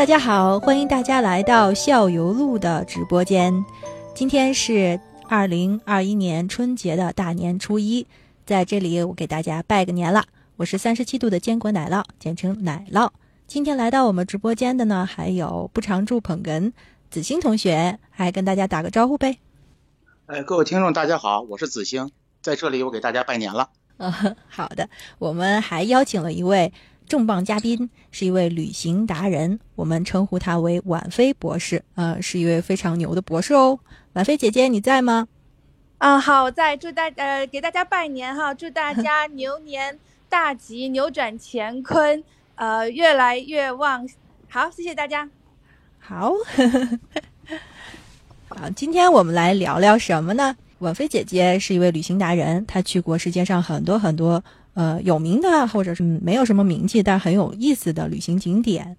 大家好，欢迎大家来到校游路的直播间。今天是二零二一年春节的大年初一，在这里我给大家拜个年了。我是三十七度的坚果奶酪，简称奶酪。今天来到我们直播间的呢，还有不常驻捧哏子星同学，还跟大家打个招呼呗。哎，各位听众大家好，我是子星，在这里我给大家拜年了。嗯，好的，我们还邀请了一位。重磅嘉宾是一位旅行达人，我们称呼他为婉菲博士，呃，是一位非常牛的博士哦。婉菲姐姐，你在吗？啊，好，在，祝大呃给大家拜年哈，祝大家 牛年大吉，扭转乾坤，呃，越来越旺。好，谢谢大家。好，好，今天我们来聊聊什么呢？婉菲姐姐是一位旅行达人，她去过世界上很多很多。呃，有名的或者是没有什么名气但很有意思的旅行景点。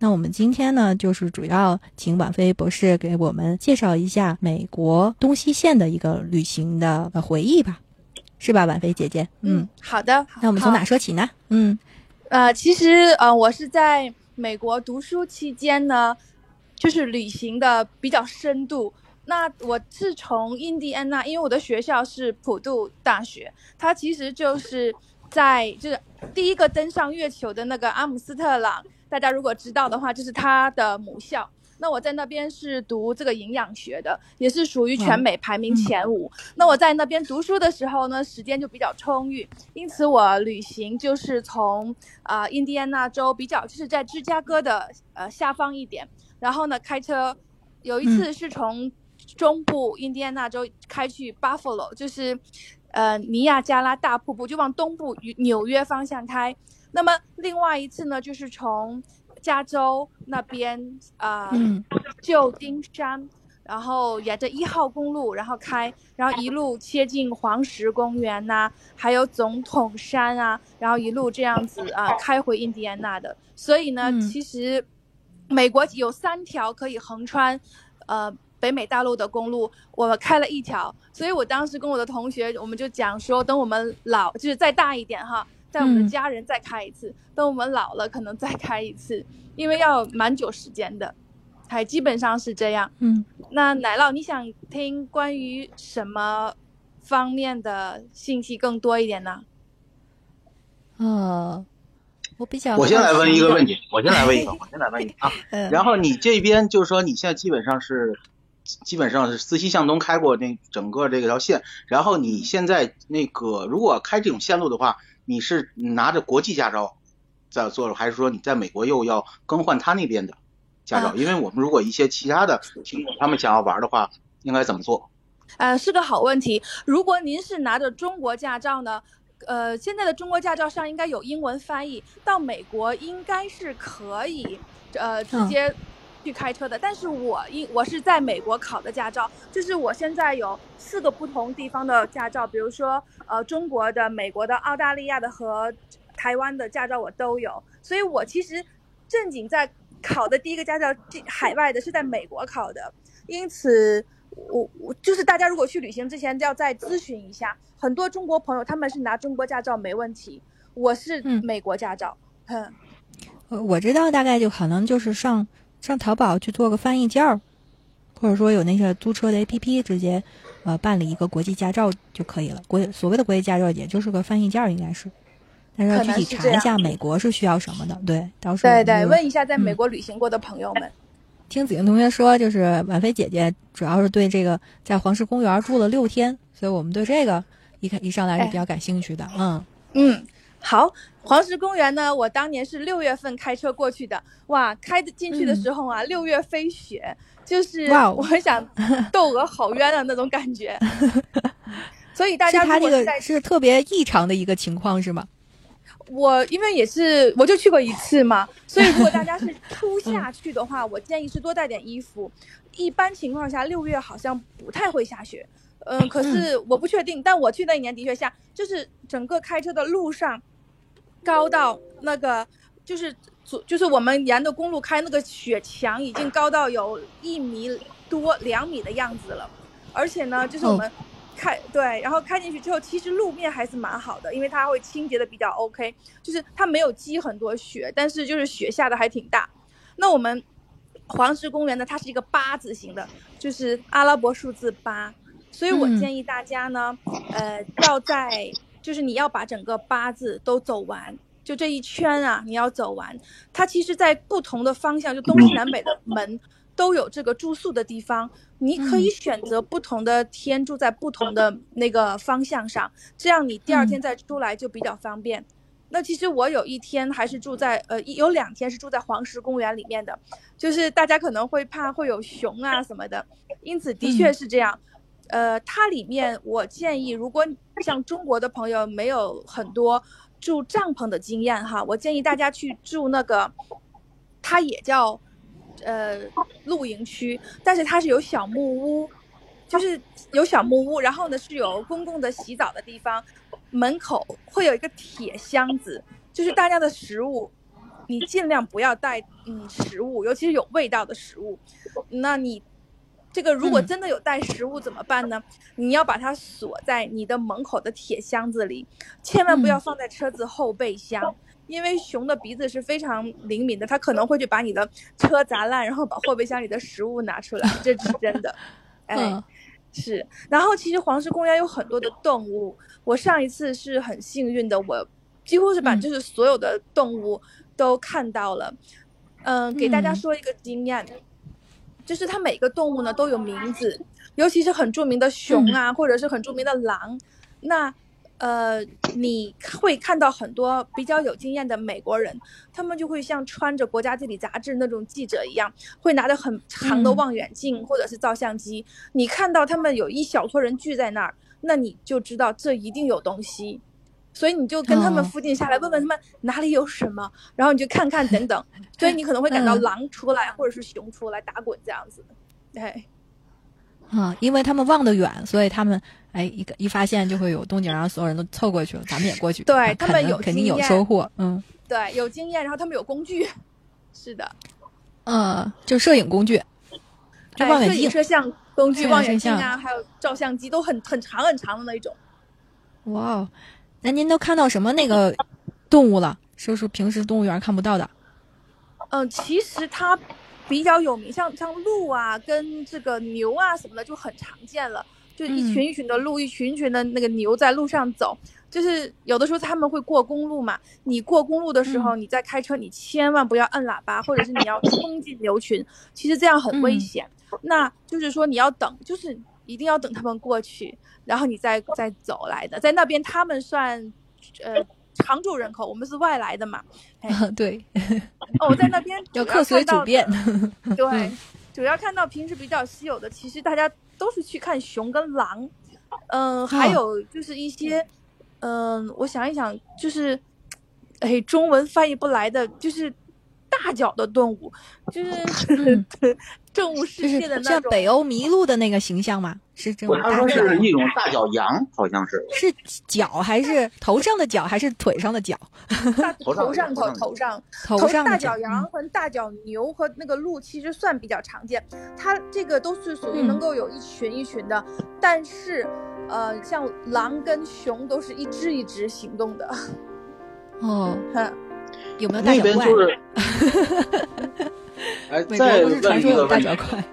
那我们今天呢，就是主要请婉菲博士给我们介绍一下美国东西线的一个旅行的回忆吧，是吧，婉菲姐姐？嗯，好的。那我们从哪说起呢？嗯，呃，其实呃，我是在美国读书期间呢，就是旅行的比较深度。那我是从印第安纳，因为我的学校是普渡大学，它其实就是。在就是第一个登上月球的那个阿姆斯特朗，大家如果知道的话，就是他的母校。那我在那边是读这个营养学的，也是属于全美排名前五。那我在那边读书的时候呢，时间就比较充裕，因此我旅行就是从啊印第安纳州比较就是在芝加哥的呃下方一点，然后呢开车，有一次是从中部印第安纳州开去 Buffalo，就是。呃，尼亚加拉大瀑布就往东部纽约方向开。那么另外一次呢，就是从加州那边啊，旧金山，然后沿着一号公路，然后开，然后一路切进黄石公园呐，还有总统山啊，然后一路这样子啊开回印第安纳的。所以呢，其实美国有三条可以横穿，呃。北美大陆的公路，我开了一条，所以我当时跟我的同学，我们就讲说，等我们老，就是再大一点哈，在我们的家人再开一次，等我们老了可能再开一次，因为要蛮久时间的，还基本上是这样。嗯，那奶酪，你想听关于什么方面的信息更多一点呢？呃，我比较，我先来问一个问题，我先来问一个，我先来问你啊，然后你这边就是说你现在基本上是。基本上是自西向东开过那整个这条线，然后你现在那个如果开这种线路的话，你是拿着国际驾照在做，还是说你在美国又要更换他那边的驾照？因为我们如果一些其他的听众他们想要玩的话，应该怎么做？呃，是个好问题。如果您是拿着中国驾照呢，呃，现在的中国驾照上应该有英文翻译，到美国应该是可以，呃，直接。去开车的，但是我因我是在美国考的驾照，就是我现在有四个不同地方的驾照，比如说呃中国的、美国的、澳大利亚的和台湾的驾照我都有，所以我其实正经在考的第一个驾照，海外的是在美国考的，因此我我就是大家如果去旅行之前要再咨询一下，很多中国朋友他们是拿中国驾照没问题，我是美国驾照，哼，我知道大概就可能就是上。上淘宝去做个翻译件儿，或者说有那些租车的 APP，直接呃办理一个国际驾照就可以了。国所谓的国际驾照，也就是个翻译件儿，应该是。但是要具体查一下美国是需要什么的。对，到时候对对，问一下在美国旅行过的朋友们。听子英同学说，就是婉菲姐姐主要是对这个在黄石公园住了六天，所以我们对这个一看一上来是比较感兴趣的。嗯嗯。好，黄石公园呢？我当年是六月份开车过去的，哇，开进去的时候啊，六月飞雪，就是我想 窦娥好冤啊那种感觉。所以大家他这个是特别异常的一个情况是吗？我因为也是，我就去过一次嘛，所以如果大家是 初夏去的话，我建议是多带点衣服。一般情况下，六月好像不太会下雪，嗯，可是我不确定。但我去那一年的确下，就是整个开车的路上，高到那个就是左就是我们沿着公路开那个雪墙已经高到有一米多两米的样子了，而且呢，就是我们。开对，然后开进去之后，其实路面还是蛮好的，因为它会清洁的比较 OK，就是它没有积很多雪，但是就是雪下的还挺大。那我们黄石公园呢，它是一个八字形的，就是阿拉伯数字八，所以我建议大家呢，呃，要在就是你要把整个八字都走完，就这一圈啊，你要走完。它其实，在不同的方向，就东西南北的门。都有这个住宿的地方，你可以选择不同的天住在不同的那个方向上，这样你第二天再出来就比较方便。那其实我有一天还是住在呃，有两天是住在黄石公园里面的，就是大家可能会怕会有熊啊什么的，因此的确是这样。呃，它里面我建议，如果像中国的朋友没有很多住帐篷的经验哈，我建议大家去住那个，它也叫。呃，露营区，但是它是有小木屋，就是有小木屋，然后呢是有公共的洗澡的地方，门口会有一个铁箱子，就是大家的食物，你尽量不要带嗯食物，尤其是有味道的食物。那你这个如果真的有带食物怎么办呢？你要把它锁在你的门口的铁箱子里，千万不要放在车子后备箱。因为熊的鼻子是非常灵敏的，它可能会去把你的车砸烂，然后把后备箱里的食物拿出来，这是真的。哎，是。然后其实黄石公园有很多的动物，我上一次是很幸运的，我几乎是把就是所有的动物都看到了。嗯，给大家说一个经验，就是它每个动物呢都有名字，尤其是很著名的熊啊，或者是很著名的狼，那。呃，你会看到很多比较有经验的美国人，他们就会像穿着国家地理杂志那种记者一样，会拿着很长的望远镜或者是照相机。你看到他们有一小撮人聚在那儿，那你就知道这一定有东西，所以你就跟他们附近下来，问问他们哪里有什么，然后你就看看等等。所以你可能会感到狼出来或者是熊出来打滚这样子，对。啊，因为他们望得远，所以他们哎一个一发现就会有动静，然后所有人都凑过去了，咱们也过去。对他们有肯定有收获，嗯，对，有经验，然后他们有工具，是的，嗯，就摄影工具，望远镜、摄像工具、望远镜啊，还有照相机，都很很长很长的那种。哇哦，那您都看到什么那个动物了？说说平时动物园看不到的。嗯，其实它。比较有名，像像鹿啊，跟这个牛啊什么的就很常见了，就一群一群的鹿，一群一群的那个牛在路上走，就是有的时候他们会过公路嘛，你过公路的时候，你在开车，你千万不要摁喇叭，或者是你要冲进牛群，其实这样很危险。那就是说你要等，就是一定要等他们过去，然后你再再走来的，在那边他们算，呃。常住人口，我们是外来的嘛？对。哦，我在那边 要客随主便。对，主要看到平时比较稀有的，其实大家都是去看熊跟狼。嗯，还有就是一些，嗯，我想一想，就是，哎，中文翻译不来的，就是大脚的动物，就是 正物世界的那种，像北欧麋鹿的那个形象吗？是这种，他说是一种大脚羊，好像是。是脚还是头上的脚还是腿上的脚？头上头头上头上大脚羊和大脚牛和那个鹿其实算比较常见，它这个都是属于能够有一群一群的，但是呃，像狼跟熊都是一只一只行动的。哦，有没有大脚怪？那边就是，哎，在传说有大脚怪。